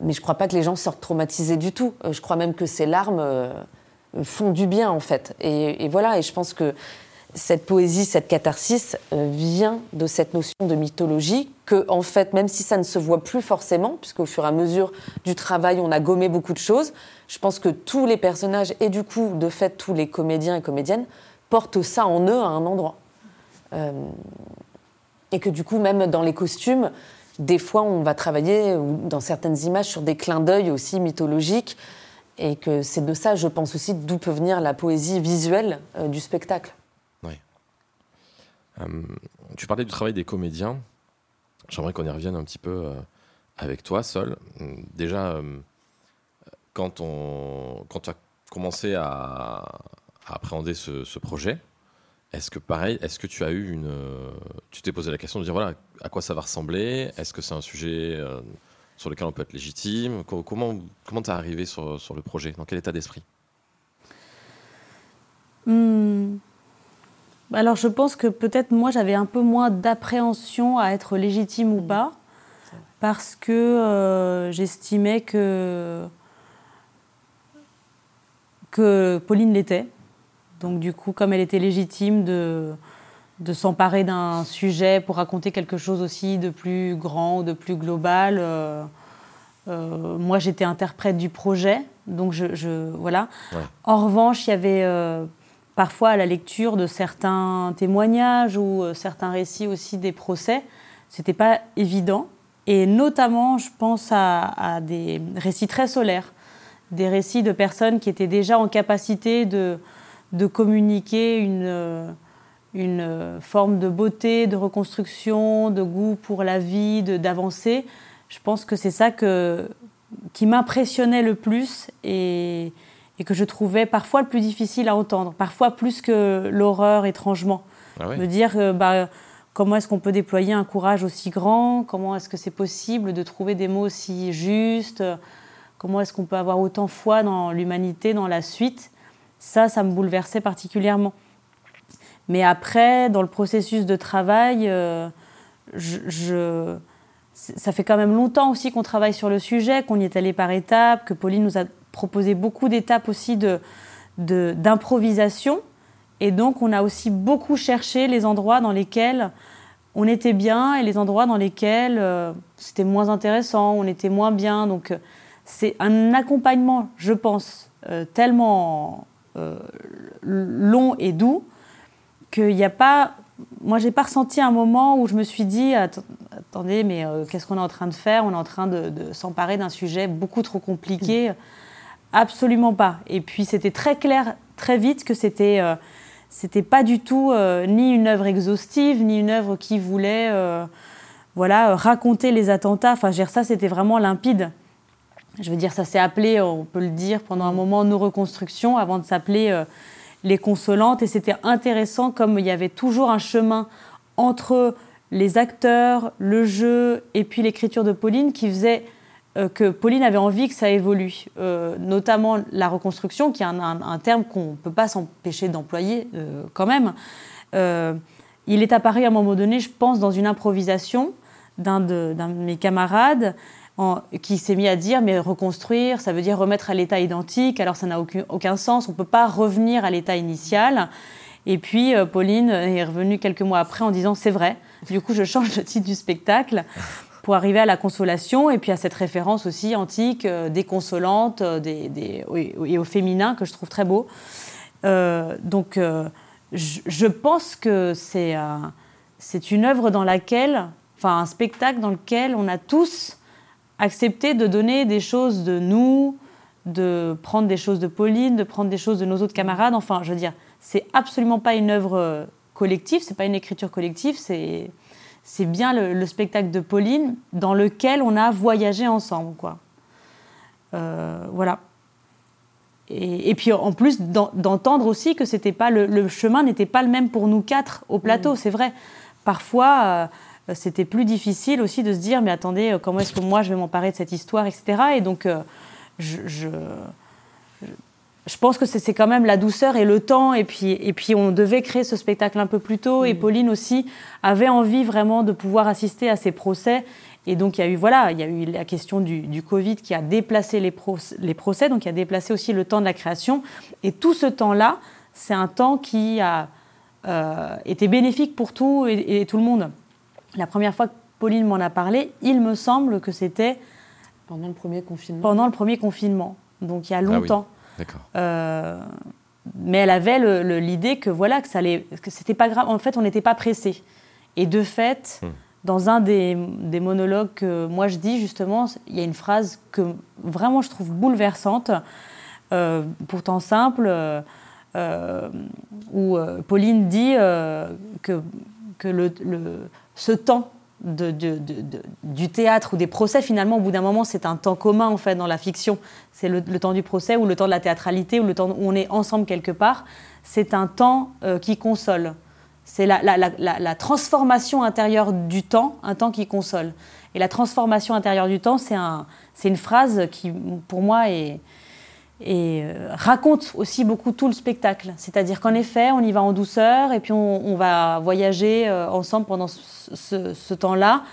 mais je ne crois pas que les gens sortent traumatisés du tout. Euh, je crois même que ces larmes font du bien en fait. Et, voilà, et je pense que cette poésie, cette catharsis vient de cette notion de mythologie que, en fait, même si ça ne se voit plus forcément, puisqu'au fur et à mesure du travail, on a gommé beaucoup de choses, je pense que tous les personnages, et du coup, de fait, tous les comédiens et comédiennes, portent ça en eux à un endroit. Euh, et que du coup, même dans les costumes, des fois, on va travailler dans certaines images sur des clins d'œil aussi mythologiques. Et que c'est de ça, je pense aussi, d'où peut venir la poésie visuelle euh, du spectacle. Euh, tu parlais du travail des comédiens. J'aimerais qu'on y revienne un petit peu avec toi, Sol. Déjà, quand, on, quand tu as commencé à, appréhender ce, projet, est-ce que pareil, est-ce que tu as eu une, tu t'es posé la question de dire voilà à quoi ça va ressembler? Est-ce que c'est un sujet euh, sur lequel on peut être légitime? Comment comment t'es arrivé sur, le projet? Dans quel état d'esprit? Hmm. Alors je pense que peut-être moi j'avais un peu moins d'appréhension à être légitime ou hmm. pas parce que euh, j'estimais que que Pauline l'était. Donc du coup, comme elle était légitime de, de s'emparer d'un sujet pour raconter quelque chose aussi de plus grand, de plus global, euh, euh, moi j'étais interprète du projet. Donc je, voilà. En revanche, il y avait euh, parfois à la lecture de certains témoignages ou certains récits aussi des procès, c'était pas évident. Et notamment, je pense à des récits très solaires des récits de personnes qui étaient déjà en capacité de, de communiquer une, une forme de beauté, de reconstruction, de goût pour la vie, d'avancer. Je pense que c'est ça que, qui m'impressionnait le plus et, et, que je trouvais parfois le plus difficile à entendre, parfois plus que l'horreur étrangement. Ah Me dire bah, comment est-ce qu'on peut déployer un courage aussi grand, comment est-ce que c'est possible de trouver des mots aussi justes? Comment est-ce qu'on peut avoir autant foi dans l'humanité, dans la suite? Ça, ça me bouleversait particulièrement. Mais après, dans le processus de travail, euh, je, ça fait quand même longtemps aussi qu'on travaille sur le sujet, qu'on y est allé par étapes, que Pauline nous a proposé beaucoup d'étapes aussi d'improvisation. De, et donc, on a aussi beaucoup cherché les endroits dans lesquels on était bien et les endroits dans lesquels euh, c'était moins intéressant, on était moins bien. Donc, c'est un accompagnement, je pense, euh, tellement euh, long et doux qu'il n'y a pas. Moi, j'ai pas ressenti un moment où je me suis dit attendez, mais euh, qu'est-ce qu'on est en train de faire? On est en train de, s'emparer d'un sujet beaucoup trop compliqué. Absolument pas. Et puis, c'était très clair, très vite, que c'était c'était pas du tout ni une œuvre exhaustive, ni une œuvre qui voulait voilà, raconter les attentats. Enfin, ça, c'était vraiment limpide. Je veux dire, ça s'est appelé, on peut le dire, pendant un moment nos reconstructions, avant de s'appeler euh, les consolantes. Et c'était intéressant comme il y avait toujours un chemin entre les acteurs, le jeu et puis l'écriture de Pauline qui faisait que Pauline avait envie que ça évolue, notamment la reconstruction, qui est un, terme qu'on ne peut pas s'empêcher d'employer quand même. il est apparu à un moment donné, je pense, dans une improvisation d'un de, mes camarades qui s'est mis à dire mais reconstruire, ça veut dire remettre à l'état identique, alors ça n'a aucun, aucun, sens, on ne peut pas revenir à l'état initial. Et puis euh, Pauline est revenue quelques mois après en disant c'est vrai, du coup je change le titre du spectacle pour arriver à la consolation et puis à cette référence aussi antique, euh, déconsolante euh, et au féminin que je trouve très beau. donc je, je, pense que c'est c'est une œuvre dans laquelle, enfin un spectacle dans lequel on a tous accepter de donner des choses de nous, de prendre des choses de Pauline, de prendre des choses de nos autres camarades. Enfin, je veux dire, c'est absolument pas une œuvre euh, collective, c'est pas une écriture collective, c'est c'est bien le, spectacle de Pauline dans lequel on a voyagé ensemble, quoi. Euh, voilà. Et, puis en plus d'entendre aussi que c'était pas le, chemin n'était pas le même pour nous quatre au plateau, mmh. c'est vrai. Parfois. Euh, c'était plus difficile aussi de se dire mais attendez, euh, comment est-ce que moi je vais m'emparer de cette histoire, etc. Et donc, euh, je, je, pense que c'est quand même la douceur et le temps. Et puis, et puis, on devait créer ce spectacle un peu plus tôt. Et mm. Pauline aussi avait envie vraiment de pouvoir assister à ces procès. Et donc, il y a eu, voilà, il y a eu la question du, Covid qui a déplacé les, les procès, donc qui a déplacé aussi le temps de la création. Et tout ce temps-là, c'est un temps qui a été bénéfique pour tout et tout le monde. La première fois que Pauline m'en a parlé, il me semble que c'était pendant le premier confinement. Pendant le premier confinement, donc il y a ah longtemps. D'accord. Euh, mais elle avait l'idée que voilà que ça allait, que c'était pas grave. En fait, on n'était pas pressé. Et de fait, hmm. dans un des, monologues que moi je dis justement, il y a une phrase que vraiment je trouve bouleversante, euh, pourtant simple, euh, où Pauline dit que que le, ce temps du théâtre ou des procès, finalement, au bout d'un moment, c'est un temps commun en fait dans la fiction. C'est le, temps du procès ou le temps de la théâtralité ou le temps où on est ensemble quelque part. C'est un temps euh, qui console. C'est la, la, la, transformation intérieure du temps, un temps qui console. Et la transformation intérieure du temps, c'est un, une phrase qui, pour moi, est, et euh, raconte aussi beaucoup tout le spectacle. C'est-à-dire qu'en effet, on y va en douceur et puis on, va voyager euh, ensemble pendant ce, temps-là.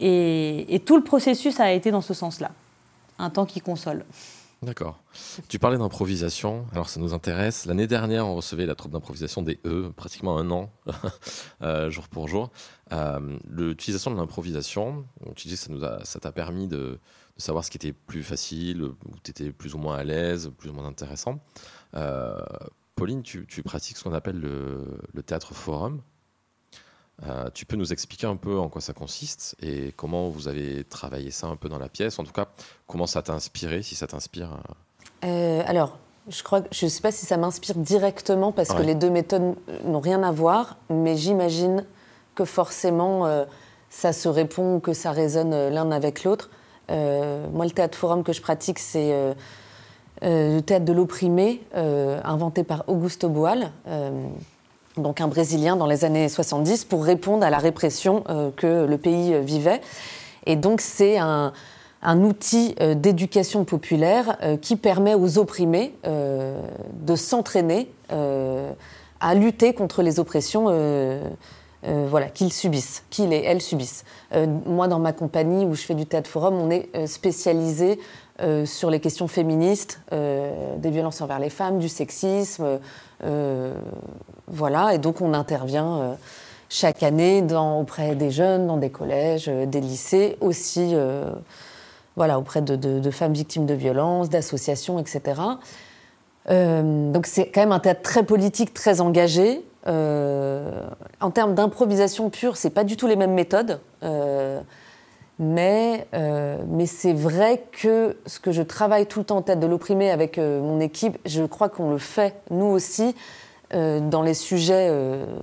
Et, tout le processus a été dans ce sens-là. Un temps qui console. D'accord. Tu parlais d'improvisation, alors ça nous intéresse. L'année dernière, on recevait la troupe d'improvisation des E, pratiquement un an, euh, jour pour jour. L'utilisation de l'improvisation, tu dis que ça t'a permis de, savoir ce qui était plus facile, où tu étais plus ou moins à l'aise, plus ou moins intéressant. Euh, Pauline, tu, pratiques ce qu'on appelle le, théâtre forum. Euh, tu peux nous expliquer un peu en quoi ça consiste et comment vous avez travaillé ça un peu dans la pièce? En tout cas, comment ça t'a inspiré, si ça t'inspire euh? Alors, je crois, je ne sais pas si ça m'inspire directement parce que les deux méthodes n'ont rien à voir, mais j'imagine que forcément ça se répond, que ça résonne l'un avec l'autre. Euh, moi, le théâtre forum que je pratique, c'est euh, euh, le théâtre de l'opprimé, inventé par Augusto Boal donc un Brésilien dans les années 70, pour répondre à la répression que le pays vivait. Et donc c'est un, outil d'éducation populaire qui permet aux opprimés de s'entraîner à lutter contre les oppressions euh, voilà, qu'ils subissent, qu'ils et elles subissent. Euh, moi, dans ma compagnie où je fais du théâtre forum, on est euh, spécialisé sur les questions féministes, des violences envers les femmes, du sexisme, voilà, et donc on intervient chaque année auprès des jeunes, dans des collèges, des lycées, aussi voilà, auprès de, de, femmes victimes de violences, d'associations, etc. donc c'est quand même un théâtre très politique, très engagé, euh, en termes d'improvisation pure, c'est pas du tout les mêmes méthodes. Euh, mais, euh, mais c'est vrai que ce que je travaille tout le temps en tête de l'opprimé avec mon équipe, je crois qu'on le fait nous aussi dans les sujets,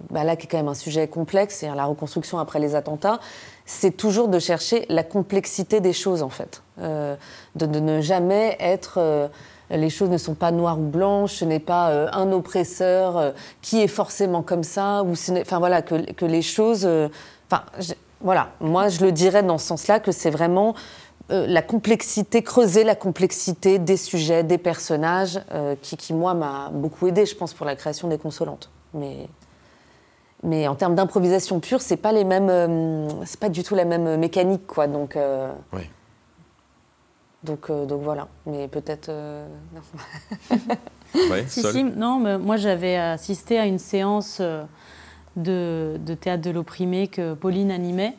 bah là qui est quand même un sujet complexe, c'est la reconstruction après les attentats, c'est toujours de chercher la complexité des choses en fait, de, ne jamais être les choses ne sont pas noires ou blanches, ce n'est pas euh, un oppresseur euh, qui est forcément comme ça, ou enfin voilà, que, les choses. Euh, enfin, voilà, moi je le dirais dans ce sens-là que c'est vraiment la complexité, creuser la complexité des sujets, des personnages, qui, qui, moi, m'a beaucoup aidé, je pense, pour la création des consolantes. Mais, mais en termes d'improvisation pure, c'est pas les mêmes, c'est pas du tout la même mécanique, quoi. Donc, oui. Donc, donc voilà. Mais peut-être. Ouais, si, si, non, mais moi j'avais assisté à une séance de, théâtre de l'opprimé que Pauline animait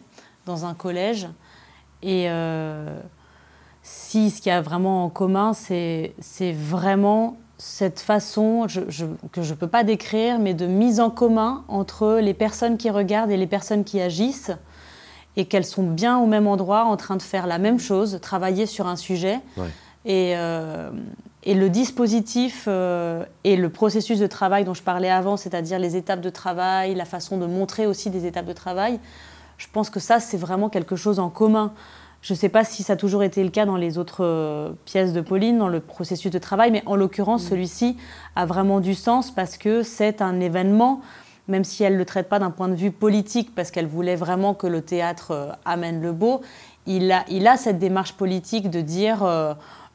dans un collège. Et euh, si ce qu'il y a vraiment en commun, c'est vraiment cette façon que je ne peux pas décrire, mais de mise en commun entre les personnes qui regardent et les personnes qui agissent, et qu'elles sont bien au même endroit, en train de faire la même chose, travailler sur un sujet. Et, euh, et le dispositif euh, et le processus de travail dont je parlais avant, c'est-à-dire les étapes de travail, la façon de montrer aussi des étapes de travail, je pense que ça, c'est vraiment quelque chose en commun. Je ne sais pas si ça a toujours été le cas dans les autres euh, pièces de Pauline, dans le processus de travail, mais en l'occurrence, mm. celui-ci a vraiment du sens parce que c'est un événement, même si elle ne le traite pas d'un point de vue politique, parce qu'elle voulait vraiment que le théâtre euh, amène le beau, il a, il a cette démarche politique de dire...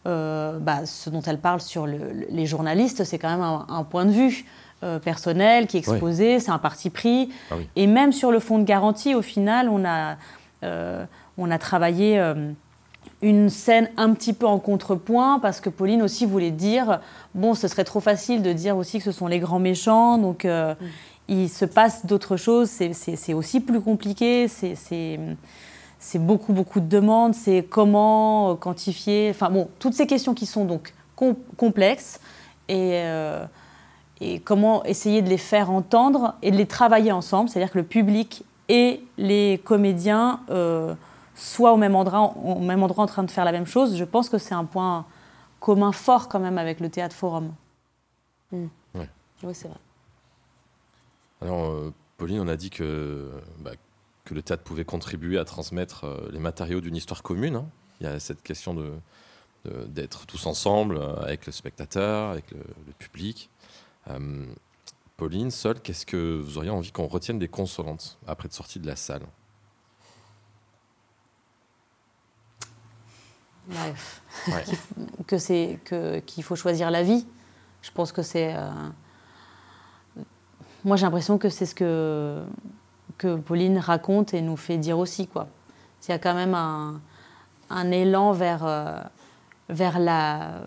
Euh, bah, ce dont elle parle sur les journalistes, c'est quand même un, point de vue euh, personnel qui est exposé, c'est un parti pris. Ah Et même sur le fonds de garantie, au final, on a, euh, on a travaillé une scène un petit peu en contrepoint parce que Pauline aussi voulait dire bon, ce serait trop facile de dire aussi que ce sont les grands méchants, donc mm. Il se passe d'autres choses, c'est aussi plus compliqué, c'est beaucoup, beaucoup de demandes, c'est comment euh, quantifier, enfin bon, toutes ces questions qui sont donc complexes et, euh, et, comment essayer de les faire entendre et de les travailler ensemble, c'est-à-dire que le public et les comédiens euh, soient au même, endroit, au même endroit en train de faire la même chose. Je pense que c'est un point commun fort quand même avec le théâtre forum. Hmm. Oui, c'est vrai. Alors, Pauline, on a dit que bah, que le théâtre pouvait contribuer à transmettre euh, les matériaux d'une histoire commune. Hein. Il y a cette question de, d'être tous ensemble euh, avec le spectateur, avec le, public. Euh, Pauline, seule, qu'est-ce que vous auriez envie qu'on retienne des consolantes après de sortie de la salle? Que c'est que qu'il faut choisir la vie. Je pense que c'est. Moi, j'ai l'impression que c'est ce que que Pauline raconte et nous fait dire aussi. Quoi. Il y a quand même un, élan vers, euh, vers, la,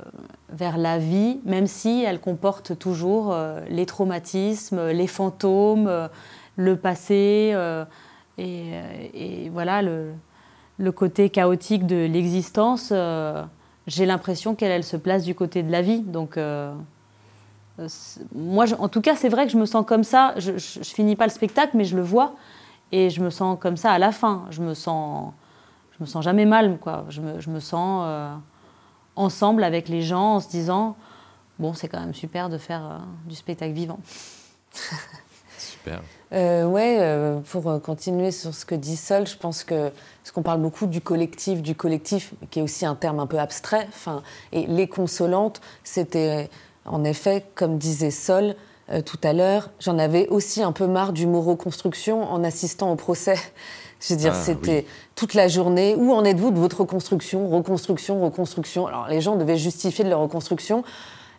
vers la vie, même si elle comporte toujours euh, les traumatismes, les fantômes, euh, le passé et, voilà le, le, côté chaotique de l'existence. J'ai l'impression qu'elle elle se place du côté de la vie. Donc euh, moi, en tout cas, c'est vrai que je me sens comme ça. Je, ne finis pas le spectacle, mais je le vois et je me sens comme ça à la fin. Je me sens, je me sens jamais mal, quoi. Je me, je me sens euh, ensemble avec les gens en se disant, bon, c'est quand même super de faire euh, du spectacle vivant. super. ouais, pour continuer sur ce que dit Sol, je pense que parce qu'on parle beaucoup du collectif, du collectif, qui est aussi un terme un peu abstrait. Enfin, et les consolantes, c'était en effet, comme disait Sol euh, tout à l'heure, j'en avais aussi un peu marre du mot reconstruction en assistant au procès. Je veux dire, ah, c'était toute la journée. Où en êtes-vous de votre reconstruction Reconstruction, reconstruction? Alors les gens devaient justifier de leur reconstruction.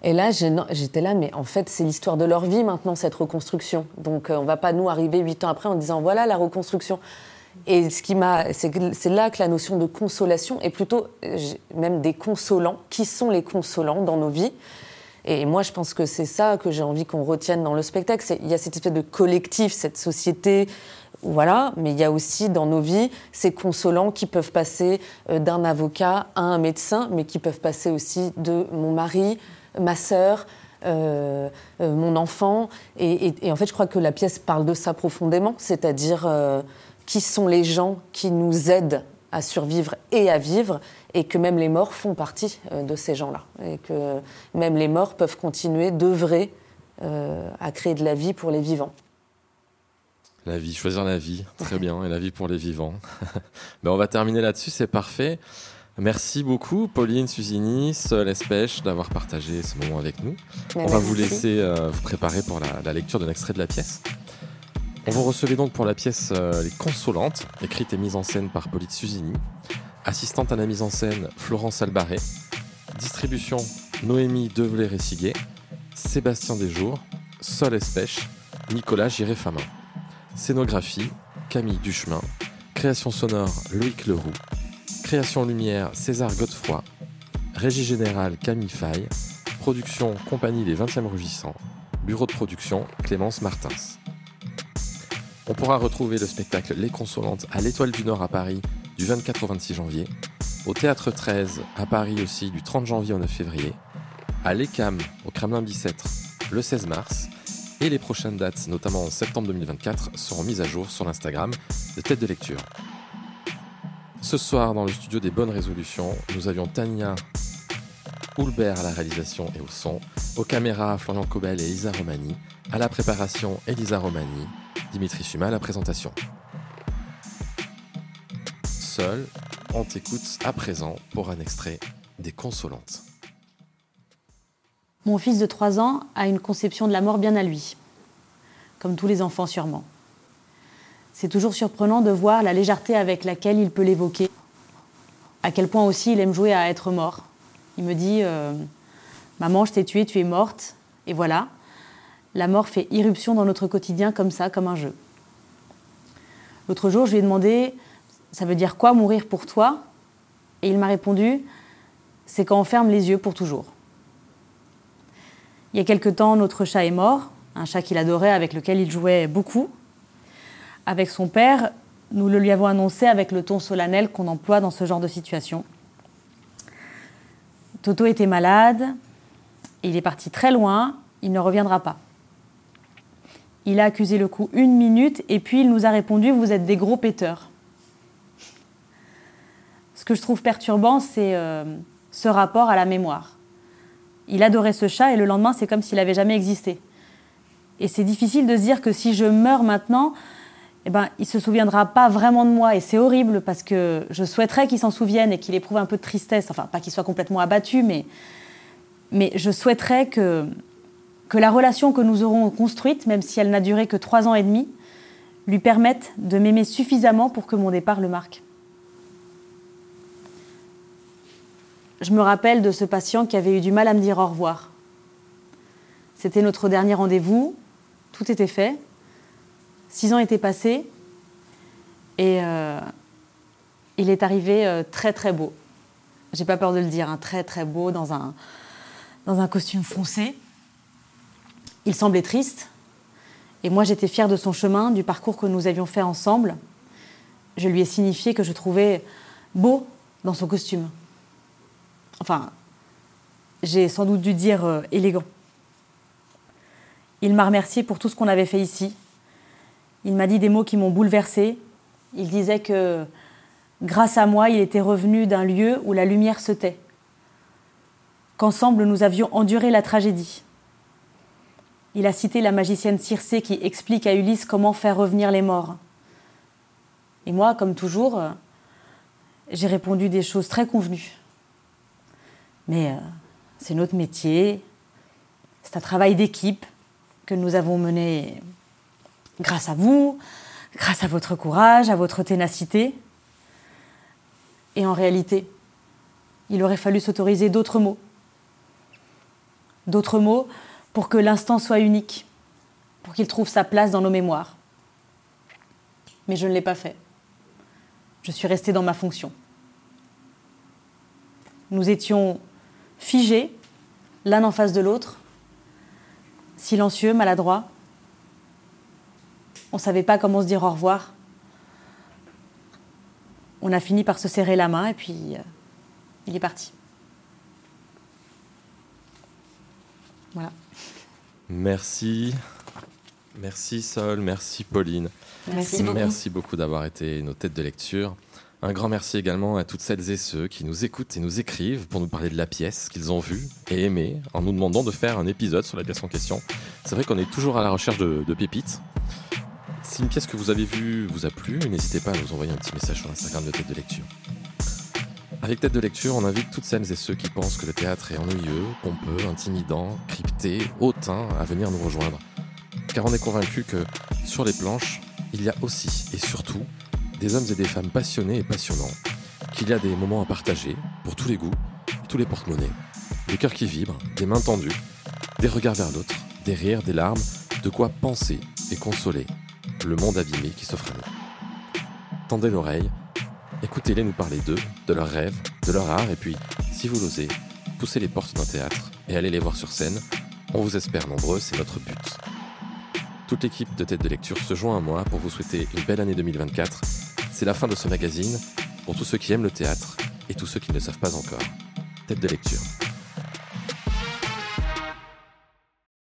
Et là, j'étais là, mais en fait, c'est l'histoire de leur vie maintenant, cette reconstruction. Donc, euh, on ne va pas nous arriver huit ans après en disant voilà la reconstruction. Et ce qui m'a, c'est là que la notion de consolation est plutôt euh, même des consolants. Qui sont les consolants dans nos vies? Et moi, je pense que c'est ça que j'ai envie qu'on retienne dans le spectacle. Il y a cette espèce de collectif, cette société, voilà, mais il y a aussi dans nos vies ces consolants qui peuvent passer euh, d'un avocat à un médecin, mais qui peuvent passer aussi de mon mari, ma sœur, euh, euh, mon enfant. Et, en fait, je crois que la pièce parle de ça profondément, c'est-à-dire qui sont les gens qui nous aident à survivre et à vivre, et que même les morts font partie euh, de ces gens-là, et que même les morts peuvent continuer d'œuvrer euh, à créer de la vie pour les vivants. La vie, choisir la vie, très bien, et la vie pour les vivants. Mais on va terminer là-dessus, c'est parfait. Merci beaucoup, Pauline Susini, Seul Espèche, d'avoir partagé ce moment avec nous. on va vous laisser euh, vous préparer pour la, la lecture d'un extrait de la pièce. On vous recevait donc pour la pièce Les Consolantes, écrite et mise en scène par Pauline Susini Assistante à la mise en scène, Florence Albaré. Distribution, Noémie Develay-Ressiguet. Sébastien Desjours. Sol Espèche. Nicolas Giré-Famin. Scénographie, Camille Duchemin. Création sonore, Loïc Leroux. Création lumière, César Godefroy. Régie générale, Camille Faye. Production, Compagnie Les 20e Rugissants. Bureau de production, Clémence Martins. On pourra retrouver le spectacle Les Consolantes à l'Étoile du Nord à Paris du 24 au 26 janvier, au Théâtre 13 à Paris aussi du 30 janvier au 9 février, à l'ECAM au Kremlin Bicêtre le 16 mars, et les prochaines dates, notamment en septembre 2024, seront mises à jour sur l'Instagram de Tête de Lecture. Ce soir, dans le studio des Bonnes Résolutions, nous avions Tania Houlbert à la réalisation et au son, aux caméras Florian Cobel et Elisa Romani, à la préparation Elisa Romani, Dimitri Chuma à la présentation. Seul, on t'écoute à présent pour un extrait des Consolantes. Mon fils de 3 ans a une conception de la mort bien à lui, comme tous les enfants sûrement. C'est toujours surprenant de voir la légèreté avec laquelle il peut l'évoquer, à quel point aussi il aime jouer à être mort. Il me dit euh, Maman, je t'ai tué, tu es morte, et voilà. La mort fait irruption dans notre quotidien comme ça, comme un jeu. L'autre jour, je lui ai demandé Ça veut dire quoi mourir pour toi? Et il m'a répondu C'est quand on ferme les yeux pour toujours. Il y a quelque temps, notre chat est mort, un chat qu'il adorait, avec lequel il jouait beaucoup. Avec son père, nous le lui avons annoncé avec le ton solennel qu'on emploie dans ce genre de situation. Toto était malade, il est parti très loin, il ne reviendra pas. Il a accusé le coup une minute et puis il nous a répondu Vous êtes des gros péteurs. Ce que je trouve perturbant, c'est euh, ce rapport à la mémoire. Il adorait ce chat et le lendemain, c'est comme s'il n'avait jamais existé. Et c'est difficile de se dire que si je meurs maintenant, eh ben, il ne se souviendra pas vraiment de moi. Et c'est horrible parce que je souhaiterais qu'il s'en souvienne et qu'il éprouve un peu de tristesse. Enfin, pas qu'il soit complètement abattu, mais, mais je souhaiterais que, que la relation que nous aurons construite, même si elle n'a duré que trois ans et demi, lui permette de m'aimer suffisamment pour que mon départ le marque. Je me rappelle de ce patient qui avait eu du mal à me dire au revoir. C'était notre dernier rendez-vous, tout était fait, six ans étaient passés, et euh, il est arrivé euh, très très beau. J'ai pas peur de le dire, un hein, très très beau dans un, dans un costume foncé. Il semblait triste, et moi j'étais fière de son chemin, du parcours que nous avions fait ensemble. Je lui ai signifié que je trouvais beau dans son costume. Enfin, j'ai sans doute dû dire euh, élégant. Il m'a remercié pour tout ce qu'on avait fait ici. Il m'a dit des mots qui m'ont bouleversée. Il disait que grâce à moi, il était revenu d'un lieu où la lumière se tait. Qu'ensemble, nous avions enduré la tragédie. Il a cité la magicienne Circé qui explique à Ulysse comment faire revenir les morts. Et moi, comme toujours, euh, j'ai répondu des choses très convenues. Mais euh, c'est notre métier, c'est un travail d'équipe que nous avons mené grâce à vous, grâce à votre courage, à votre ténacité. Et en réalité, il aurait fallu s'autoriser d'autres mots. D'autres mots pour que l'instant soit unique, pour qu'il trouve sa place dans nos mémoires. Mais je ne l'ai pas fait. Je suis restée dans ma fonction. Nous étions figés, l'un en face de l'autre, silencieux, maladroits. On ne savait pas comment se dire au revoir. On a fini par se serrer la main et puis euh, il est parti. Voilà. Merci. Merci Sol, merci Pauline. Merci beaucoup. Merci beaucoup d'avoir été nos têtes de lecture. Un grand merci également à toutes celles et ceux qui nous écoutent et nous écrivent pour nous parler de la pièce qu'ils ont vue et aimée en nous demandant de faire un épisode sur la pièce en question. C'est vrai qu'on est toujours à la recherche de, de pépites. Si une pièce que vous avez vue vous a plu, n'hésitez pas à nous envoyer un petit message sur l'Instagram de Tête de Lecture. Avec Tête de Lecture, on invite toutes celles et ceux qui pensent que le théâtre est ennuyeux, pompeux, intimidant, crypté, hautain à venir nous rejoindre. Car on est convaincu que sur les planches, il y a aussi et surtout des hommes et des femmes passionnés et passionnants qu'il y a des moments à partager, pour tous les goûts, tous les porte-monnaies, des cœurs qui vibrent, des mains tendues, des regards vers l'autre, des rires, des larmes, de quoi penser et consoler le monde abîmé qui s'offre à nous. Tendez l'oreille, écoutez-les nous parler d'eux, de leurs rêves, de leur art, et puis, si vous l'osez, poussez les portes d'un théâtre et allez les voir sur scène. On vous espère nombreux, c'est notre but. Toute l'équipe de Tête de Lecture se joint à moi pour vous souhaiter une belle année 2024. C'est la fin de ce magazine pour tous ceux qui aiment le théâtre et tous ceux qui ne le savent pas encore. Tête de Lecture.